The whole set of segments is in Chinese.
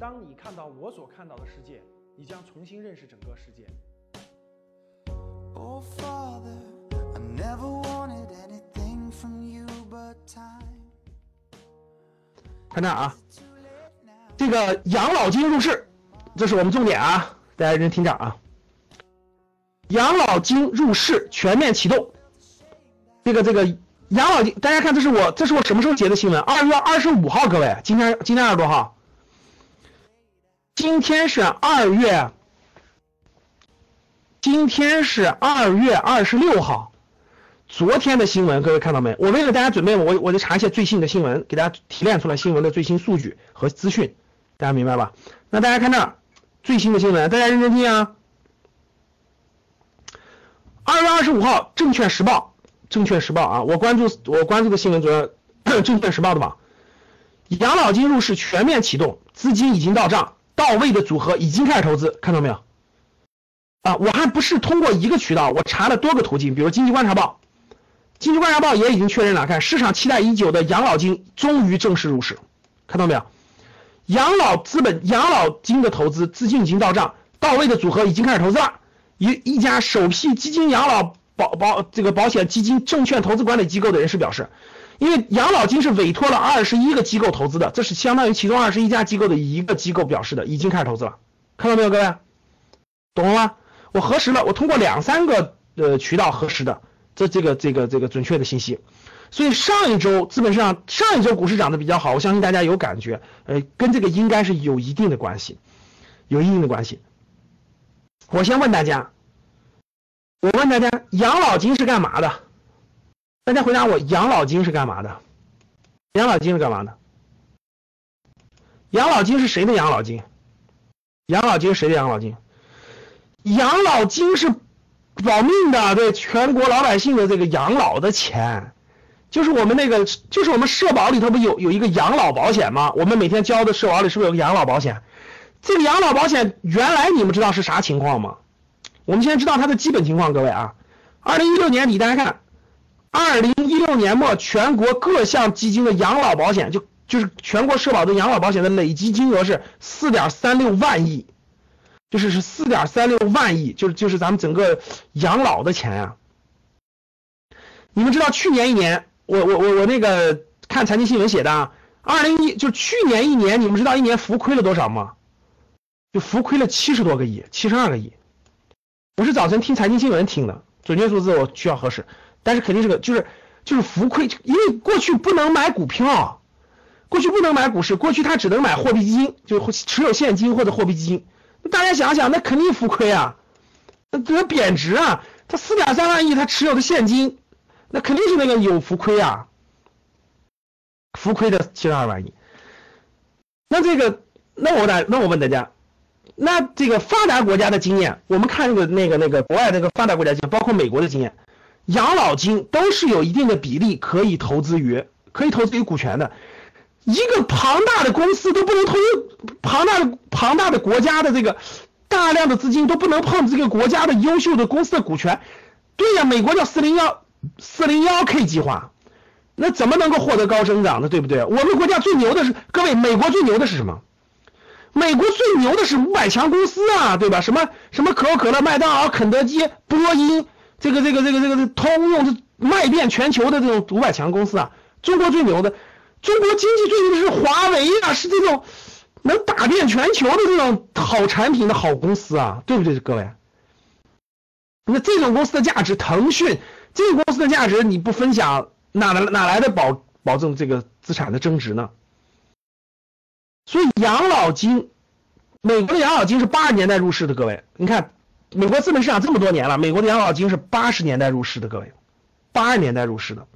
当你看到我所看到的世界，你将重新认识整个世界。Oh, Father, I never wanted anything from you but time. 看这儿啊，这个养老金入市，这是我们重点啊，大家认真听着啊。养老金入市全面启动，这个这个养老金，大家看这是我这是我什么时候截的新闻？二月二十五号，各位，今天今天二十多号？今天是二月，今天是二月二十六号。昨天的新闻，各位看到没？我为了大家准备，我我就查一些最新的新闻，给大家提炼出来新闻的最新数据和资讯，大家明白吧？那大家看这儿最新的新闻，大家认真听啊。二月二十五号，《证券时报》，《证券时报》啊，我关注我关注的新闻主要《证券时报》的吧。养老金入市全面启动，资金已经到账，到位的组合已经开始投资，看到没有？啊，我还不是通过一个渠道，我查了多个途径，比如《经济观察报》。经济观察报也已经确认了，看市场期待已久的养老金终于正式入市，看到没有？养老资本、养老金的投资资金已经到账，到位的组合已经开始投资了。一一家首批基金养老保保这个保险基金证券投资管理机构的人士表示，因为养老金是委托了二十一个机构投资的，这是相当于其中二十一家机构的一个机构表示的，已经开始投资了，看到没有，各位？懂了吗？我核实了，我通过两三个呃渠道核实的。这这个这个这个准确的信息，所以上一周资本市场上一周股市涨得比较好，我相信大家有感觉，呃，跟这个应该是有一定的关系，有一定的关系。我先问大家，我问大家，养老金是干嘛的？大家回答我，养老金是干嘛的？养老金是干嘛的？养老金是谁的养老金？养老金谁的养老金？养老金是。保命的，对全国老百姓的这个养老的钱，就是我们那个，就是我们社保里头不有有一个养老保险吗？我们每天交的社保里是不是有个养老保险？这个养老保险原来你们知道是啥情况吗？我们现在知道它的基本情况，各位啊，二零一六年底大家看，二零一六年末全国各项基金的养老保险就就是全国社保的养老保险的累计金额是四点三六万亿。就是是四点三六万亿，就是就是咱们整个养老的钱呀。你们知道去年一年，我我我我那个看财经新闻写的，啊，二零一就去年一年，你们知道一年浮亏了多少吗？就浮亏了七十多个亿，七十二个亿。我是早晨听财经新闻听的，准确数字我需要核实，但是肯定是个就是就是浮亏，因为过去不能买股票，过去不能买股市，过去他只能买货币基金，就持有现金或者货币基金。大家想想，那肯定浮亏啊，那这贬值啊，他四点三万亿，他持有的现金，那肯定是那个有浮亏啊，浮亏的七十二万亿。那这个，那我大，那我问大家，那这个发达国家的经验，我们看那个那个那个国外那个发达国家经验，包括美国的经验，养老金都是有一定的比例可以投资于，可以投资于股权的。一个庞大的公司都不能投入庞大的庞大的国家的这个大量的资金都不能碰这个国家的优秀的公司的股权，对呀，美国叫四零幺四零幺 K 计划，那怎么能够获得高增长呢？对不对？我们国家最牛的是各位，美国最牛的是什么？美国最牛的是五百强公司啊，对吧？什么什么可口可乐、麦当劳、肯德基、波音，这个这个这个这个通用，卖遍全球的这种五百强公司啊，中国最牛的。中国经济最牛的是华为啊，是这种能打遍全球的这种好产品的好公司啊，对不对，各位？那这种公司的价值，腾讯这个公司的价值你不分享，哪来哪来的保保证这个资产的增值呢？所以养老金，美国的养老金是八十年代入市的，各位，你看美国资本市场这么多年了，美国的养老金是八十年代入市的，各位，八十年代入市的。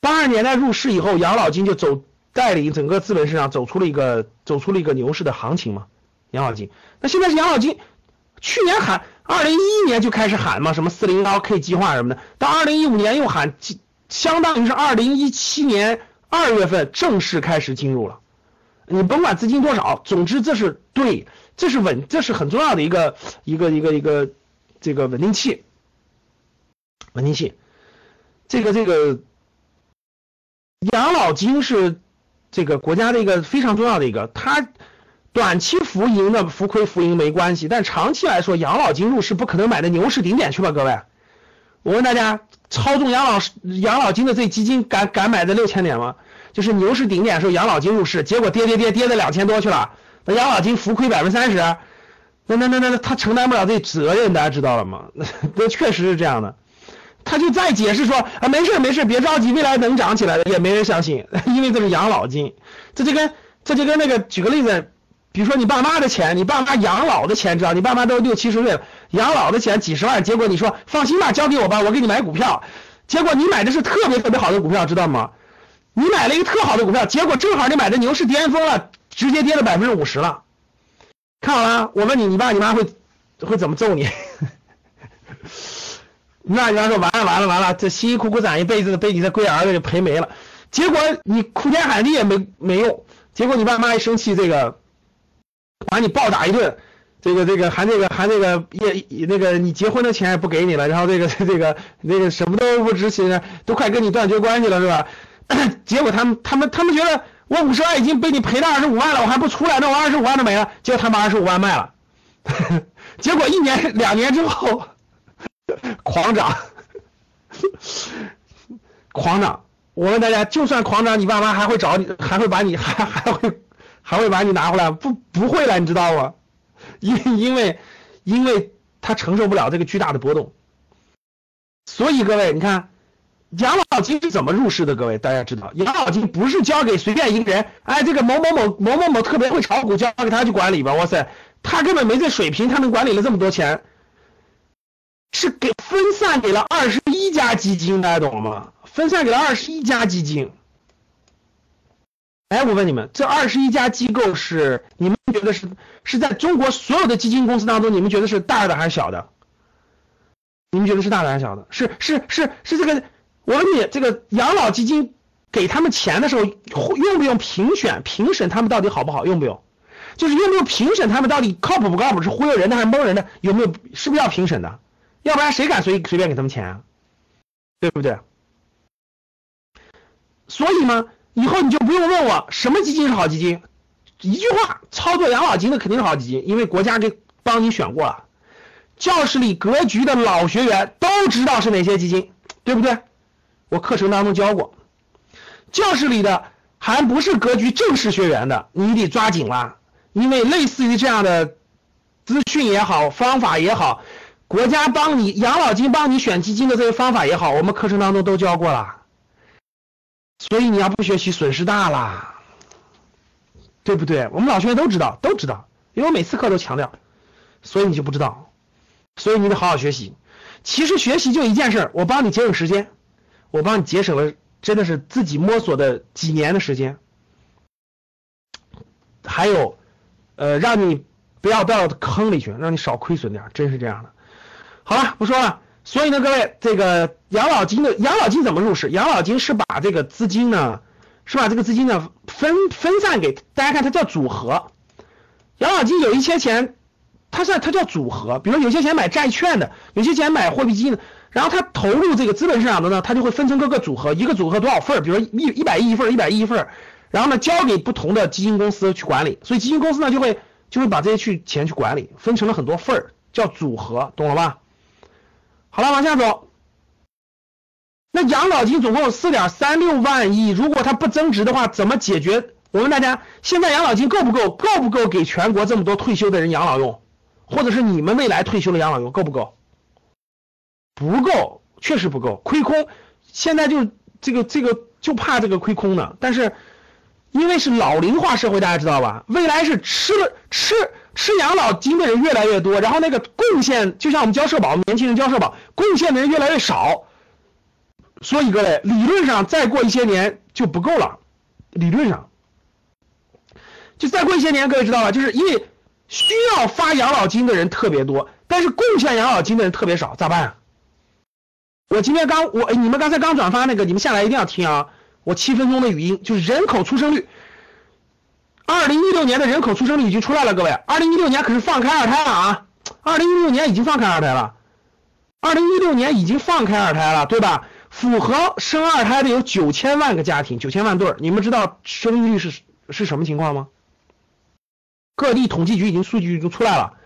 八十年代入市以后，养老金就走带领整个资本市场走出了一个走出了一个牛市的行情嘛。养老金，那现在是养老金，去年喊，二零一一年就开始喊嘛，什么四零幺 K 计划什么的，到二零一五年又喊，相当于是二零一七年二月份正式开始进入了。你甭管资金多少，总之这是对，这是稳，这是很重要的一个一个一个一个这个稳定器，稳定器，这个这个。养老金是这个国家的一个非常重要的一个，它短期浮盈的浮亏浮盈没关系，但长期来说，养老金入市不可能买的牛市顶点去吧，各位。我问大家，操纵养老养老金的这基金敢敢买在六千点吗？就是牛市顶点的时候，养老金入市，结果跌跌跌跌到两千多去了，那养老金浮亏百分之三十，那那那那他承担不了这责任，大家知道了吗？那确实是这样的。他就再解释说啊，没事没事，别着急，未来能涨起来的，也没人相信，因为这是养老金，这就跟这就跟那个举个例子，比如说你爸妈的钱，你爸妈养老的钱，知道？你爸妈都六七十岁了，养老的钱几十万，结果你说放心吧，交给我吧，我给你买股票，结果你买的是特别特别好的股票，知道吗？你买了一个特好的股票，结果正好你买的牛市巅峰了，直接跌了百分之五十了。看好了，我问你，你爸你妈会会怎么揍你？那你妈说完了完了完了，这辛辛苦苦攒一辈子的被你这龟儿子给赔没了。结果你哭天喊地也没没用，结果你爸妈一生气，这个把你暴打一顿，这个这个还那个还那个也那个你结婚的钱也不给你了，然后这个这个那个什么都不值钱，都快跟你断绝关系了是吧？结果他们他们他们觉得我五十万已经被你赔了二十五万了，我还不出来，那我二十五万都没了。结果他把二十五万卖了，结果一年两年之后 狂涨，狂涨。我问大家，就算狂涨，你爸妈还会找你，还会把你还还会还会把你拿回来？不不会了，你知道吗？因因为因为他承受不了这个巨大的波动，所以各位你看。养老金是怎么入市的？各位，大家知道，养老金不是交给随便一个人，哎，这个某某某某某某特别会炒股，交给他去管理吧。哇塞，他根本没这水平，他能管理了这么多钱，是给分散给了二十一家基金，大家懂了吗？分散给了二十一家基金。哎，我问你们，这二十一家机构是你们觉得是是在中国所有的基金公司当中，你们觉得是大的还是小的？你们觉得是大的还是小的？是是是是这个。我问你，这个养老基金给他们钱的时候，用不用评选、评审他们到底好不好？用不用？就是用不用评审他们到底靠谱不靠谱？是忽悠人的还是蒙人的？有没有？是不是要评审的？要不然谁敢随随便给他们钱啊？对不对？所以嘛，以后你就不用问我什么基金是好基金，一句话，操作养老金的肯定是好基金，因为国家给帮你选过了，教室里格局的老学员都知道是哪些基金，对不对？我课程当中教过，教室里的还不是格局正式学员的，你得抓紧了，因为类似于这样的资讯也好，方法也好，国家帮你养老金帮你选基金的这些方法也好，我们课程当中都教过了，所以你要不学习损失大了，对不对？我们老学员都知道，都知道，因为我每次课都强调，所以你就不知道，所以你得好好学习。其实学习就一件事，我帮你节省时间。我帮你节省了，真的是自己摸索的几年的时间，还有，呃，让你不要掉到坑里去，让你少亏损点，真是这样的。好了，不说了。所以呢，各位，这个养老金的养老金怎么入市？养老金是把这个资金呢，是把这个资金呢分分散给大家看，它叫组合。养老金有一些钱，它是它叫组合，比如有些钱买债券的，有些钱买货币基金的。然后他投入这个资本市场的呢，他就会分成各个组合，一个组合多少份儿，比如一一百亿一份儿，一百亿一份儿，然后呢交给不同的基金公司去管理，所以基金公司呢就会就会把这些去钱去管理，分成了很多份儿，叫组合，懂了吧？好了，往下走。那养老金总共有四点三六万亿，如果它不增值的话，怎么解决？我问大家，现在养老金够不够？够不够给全国这么多退休的人养老用？或者是你们未来退休的养老用够不够？不够，确实不够，亏空。现在就这个这个就怕这个亏空呢。但是因为是老龄化社会，大家知道吧？未来是吃了吃吃养老金的人越来越多，然后那个贡献，就像我们交社保，年轻人交社保，贡献的人越来越少。所以各位，理论上再过一些年就不够了。理论上，就再过一些年，各位知道吧？就是因为需要发养老金的人特别多，但是贡献养老金的人特别少，咋办？我今天刚我你们刚才刚转发那个，你们下来一定要听啊！我七分钟的语音就是人口出生率，二零一六年的人口出生率已经出来了，各位，二零一六年可是放开二胎了啊！二零一六年已经放开二胎了，二零一六年已经放开二胎了，对吧？符合生二胎的有九千万个家庭，九千万对儿，你们知道生育率是是什么情况吗？各地统计局已经数据已经出来了，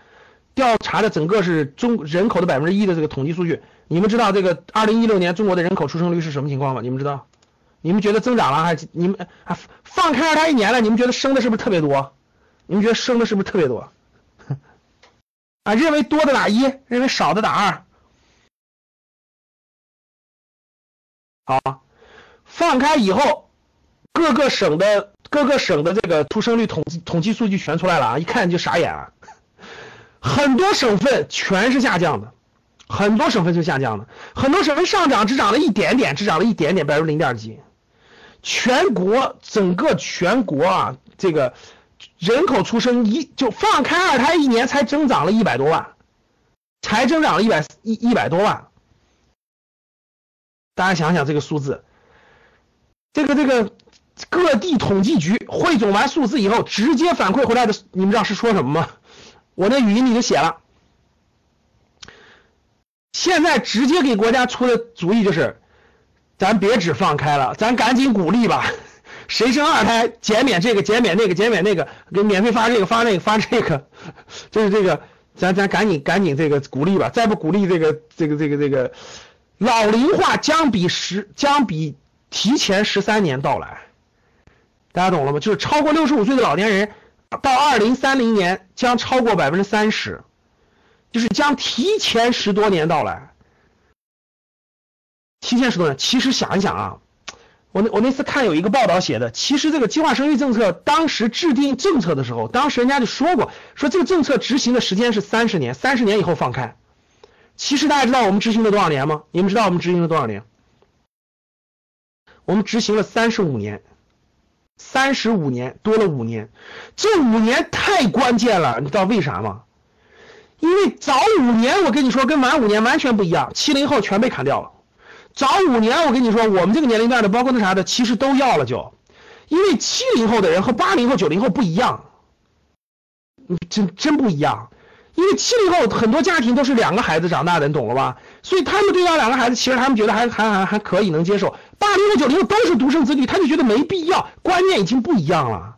调查的整个是中人口的百分之一的这个统计数据。你们知道这个二零一六年中国的人口出生率是什么情况吗？你们知道？你们觉得增长了还你们啊放开二胎一年了？你们觉得生的是不是特别多？你们觉得生的是不是特别多？啊，认为多的打一，认为少的打二。好，放开以后，各个省的各个省的这个出生率统计统计数据全出来了啊！一看就傻眼了，很多省份全是下降的，很多省份是下降的，很多省份上涨只涨了一点点，只涨了一点点，百分之零点几。全国整个全国啊，这个人口出生一就放开二胎一年才增长了一百多万，才增长了一百一一百多万。大家想想这个数字，这个这个各地统计局汇总完数字以后，直接反馈回来的，你们知道是说什么吗？我那语音里就写了，现在直接给国家出的主意就是。咱别只放开了，咱赶紧鼓励吧。谁生二胎减免这个减免那个减免那个，给免费发这个发那个发这个，就是这个，咱咱赶紧赶紧这个鼓励吧。再不鼓励这个这个这个这个，老龄化将比十将比提前十三年到来。大家懂了吗？就是超过六十五岁的老年人，到二零三零年将超过百分之三十，就是将提前十多年到来。提前十多年，其实想一想啊，我那我那次看有一个报道写的，其实这个计划生育政策当时制定政策的时候，当时人家就说过，说这个政策执行的时间是三十年，三十年以后放开。其实大家知道我们执行了多少年吗？你们知道我们执行了多少年？我们执行了三十五年，三十五年多了五年，这五年太关键了，你知道为啥吗？因为早五年我跟你说跟晚五年完全不一样，七零后全被砍掉了。早五年，我跟你说，我们这个年龄段的，包括那啥的，其实都要了就，因为七零后的人和八零后、九零后不一样，真真不一样。因为七零后很多家庭都是两个孩子长大的，你懂了吧？所以他们对待两个孩子，其实他们觉得还还还还可以能接受。八零后、九零后都是独生子女，他就觉得没必要，观念已经不一样了。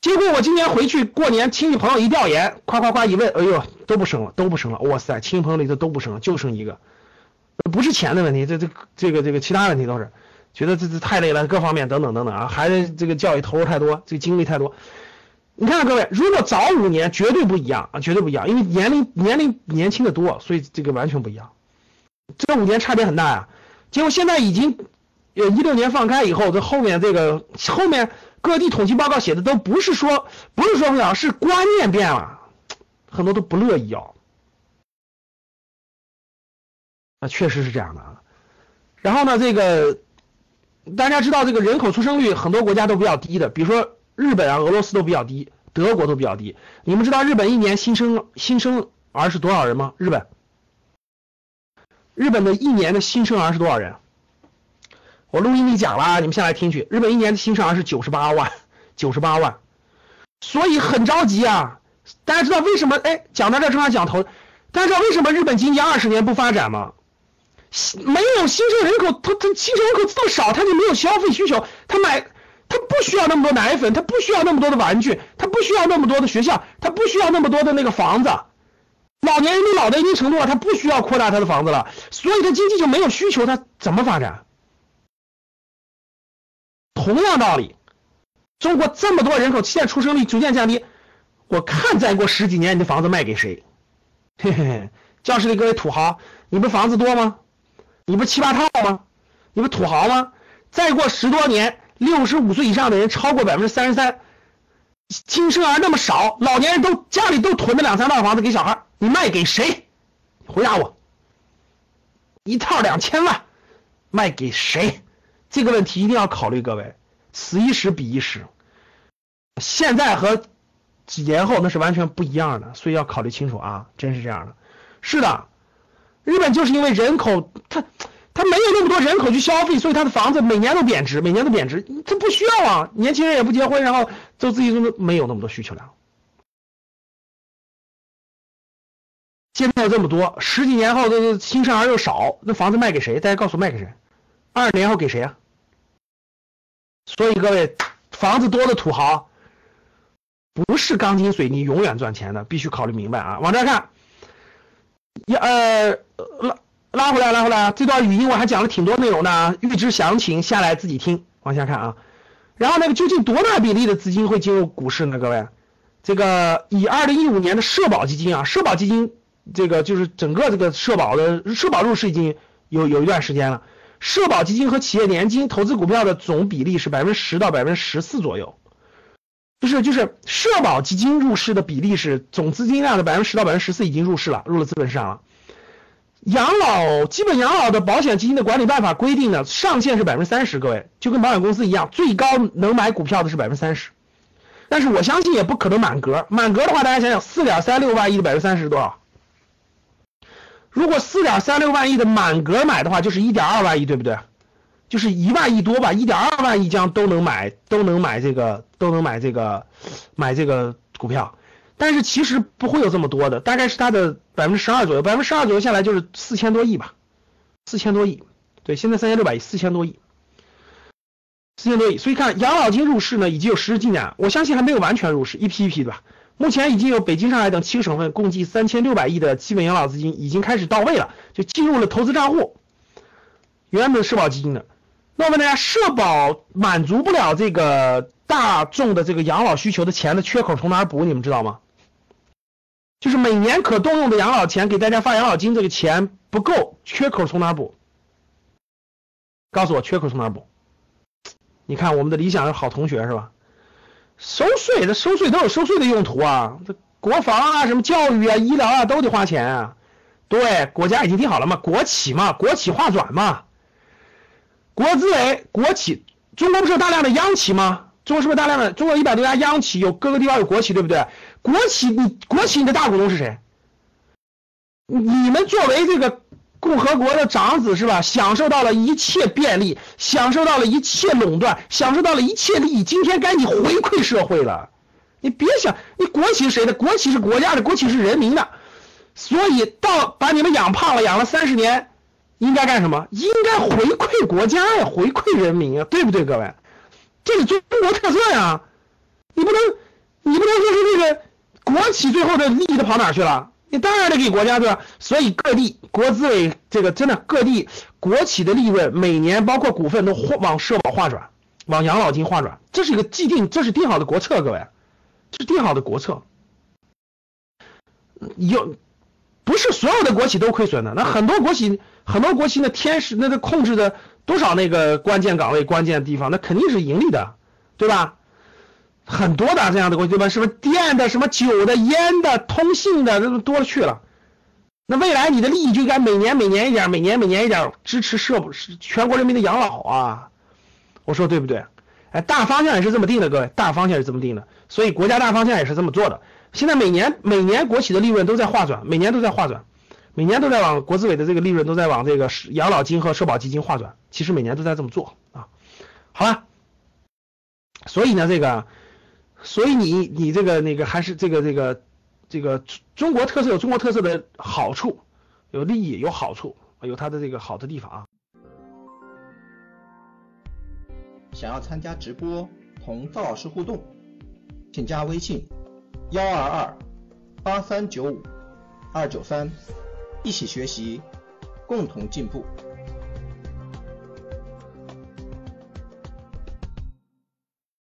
结果我今年回去过年，亲戚朋友一调研，夸夸夸一问，哎呦，都不生了，都不生了，哇塞，亲戚朋友里头都不生了，就生一个。不是钱的问题，这这这个这个其他问题都是，觉得这这太累了，各方面等等等等啊，孩子这个教育投入太多，这个精力太多。你看各位，如果早五年绝对不一样啊，绝对不一样，因为年龄年龄年轻的多，所以这个完全不一样。这五年差别很大呀。结果现在已经呃一六年放开以后，这后面这个后面各地统计报告写的都不是说不是说不了，是观念变了，很多都不乐意要。啊，确实是这样的啊。然后呢，这个大家知道，这个人口出生率很多国家都比较低的，比如说日本啊、俄罗斯都比较低，德国都比较低。你们知道日本一年新生新生儿是多少人吗？日本，日本的一年的新生儿是多少人？我录音里讲了，你们下来听去。日本一年的新生儿是九十八万，九十八万，所以很着急啊。大家知道为什么？哎，讲到这正好讲头，大家知道为什么日本经济二十年不发展吗？没有新生人口，他他新生人口这么少，他就没有消费需求。他买，他不需要那么多奶粉，他不需要那么多的玩具，他不需要那么多的学校，他不需要那么多的那个房子。老年人都老到一定程度了，他不需要扩大他的房子了，所以他经济就没有需求，他怎么发展？同样道理，中国这么多人口，现在出生率逐渐降低，我看再过十几年，你的房子卖给谁？嘿嘿嘿，教室里各位土豪，你不房子多吗？你不七八套吗？你不土豪吗？再过十多年，六十五岁以上的人超过百分之三十三，新生儿那么少，老年人都家里都囤着两三套房子给小孩，你卖给谁？回答我，一套两千万，卖给谁？这个问题一定要考虑，各位，此一时彼一时，现在和几年后那是完全不一样的，所以要考虑清楚啊！真是这样的，是的。日本就是因为人口，他他没有那么多人口去消费，所以他的房子每年都贬值，每年都贬值。他不需要啊，年轻人也不结婚，然后就自己都没有那么多需求量。现在这么多，十几年后的新生儿又少，那房子卖给谁？大家告诉卖给谁？二十年后给谁啊？所以各位，房子多的土豪，不是钢筋水泥永远赚钱的，必须考虑明白啊。往这看，一呃拉拉回来拉回来，这段语音我还讲了挺多内容的啊，预知详情下来自己听。往下看啊，然后那个究竟多大比例的资金会进入股市呢？各位，这个以二零一五年的社保基金啊，社保基金这个就是整个这个社保的社保入市已经有有一段时间了。社保基金和企业年金投资股票的总比例是百分之十到百分之十四左右，就是就是社保基金入市的比例是总资金量的百分之十到百分之十四已经入市了，入了资本市场了。养老基本养老的保险基金的管理办法规定呢，上限是百分之三十，各位就跟保险公司一样，最高能买股票的是百分之三十。但是我相信也不可能满格，满格的话，大家想想，四点三六万亿的百分之三十是多少？如果四点三六万亿的满格买的话，就是一点二万亿，对不对？就是一万亿多吧，一点二万亿将都能买，都能买这个，都能买这个，买这个股票。但是其实不会有这么多的，大概是它的百分之十二左右，百分之十二左右下来就是四千多亿吧，四千多亿，对，现在三千六百亿，四千多亿，四千多亿。所以看养老金入市呢，已经有实质进展，我相信还没有完全入市，一批一批的吧。目前已经有北京、上海等七个省份共计三千六百亿的基本养老资金已经开始到位了，就进入了投资账户，原本社保基金的。那我问大家，社保满足不了这个大众的这个养老需求的钱的缺口从哪补？你们知道吗？就是每年可动用的养老钱，给大家发养老金这个钱不够，缺口从哪补？告诉我缺口从哪补？你看我们的理想是好同学是吧？收税，这收税都有收税的用途啊，这国防啊、什么教育啊、医疗啊都得花钱啊。对，国家已经定好了嘛，国企嘛，国企划转嘛，国资委、国企，中国不是有大量的央企吗？中国是不是大量的？中国一百多家央企，有各个地方有国企，对不对？国企，你国企你的大股东是谁？你们作为这个共和国的长子是吧？享受到了一切便利，享受到了一切垄断，享受到了一切利益。今天该你回馈社会了。你别想，你国企是谁的？国企是国家的，国企是人民的。所以到把你们养胖了，养了三十年，应该干什么？应该回馈国家呀，回馈人民啊，对不对，各位？这是中国特色呀，你不能，你不能说是那个。国企最后的利益都跑哪去了？你当然得给国家对吧？所以各地国资委这个真的各地国企的利润每年包括股份都往社保划转，往养老金划转，这是一个既定，这是定好的国策，各位，这是定好的国策。有不是所有的国企都亏损的，那很多国企很多国企那天使那个控制的多少那个关键岗位关键地方，那肯定是盈利的，对吧？很多的这样的国企对吧？什么电的、什么酒的、烟的、通信的，这多了去了。那未来你的利益就应该每年每年一点，每年每年一点支持社，全国人民的养老啊。我说对不对？哎，大方向也是这么定的，各位，大方向是这么定的。所以国家大方向也是这么做的。现在每年每年国企的利润都在划转，每年都在划转，每年都在往国资委的这个利润都在往这个养老金和社保基金划转。其实每年都在这么做啊。好了，所以呢，这个。所以你你这个那个还是这个这个这个中国特色有中国特色的好处，有利益有好处，有它的这个好的地方啊。想要参加直播同赵老师互动，请加微信幺二二八三九五二九三，一起学习，共同进步。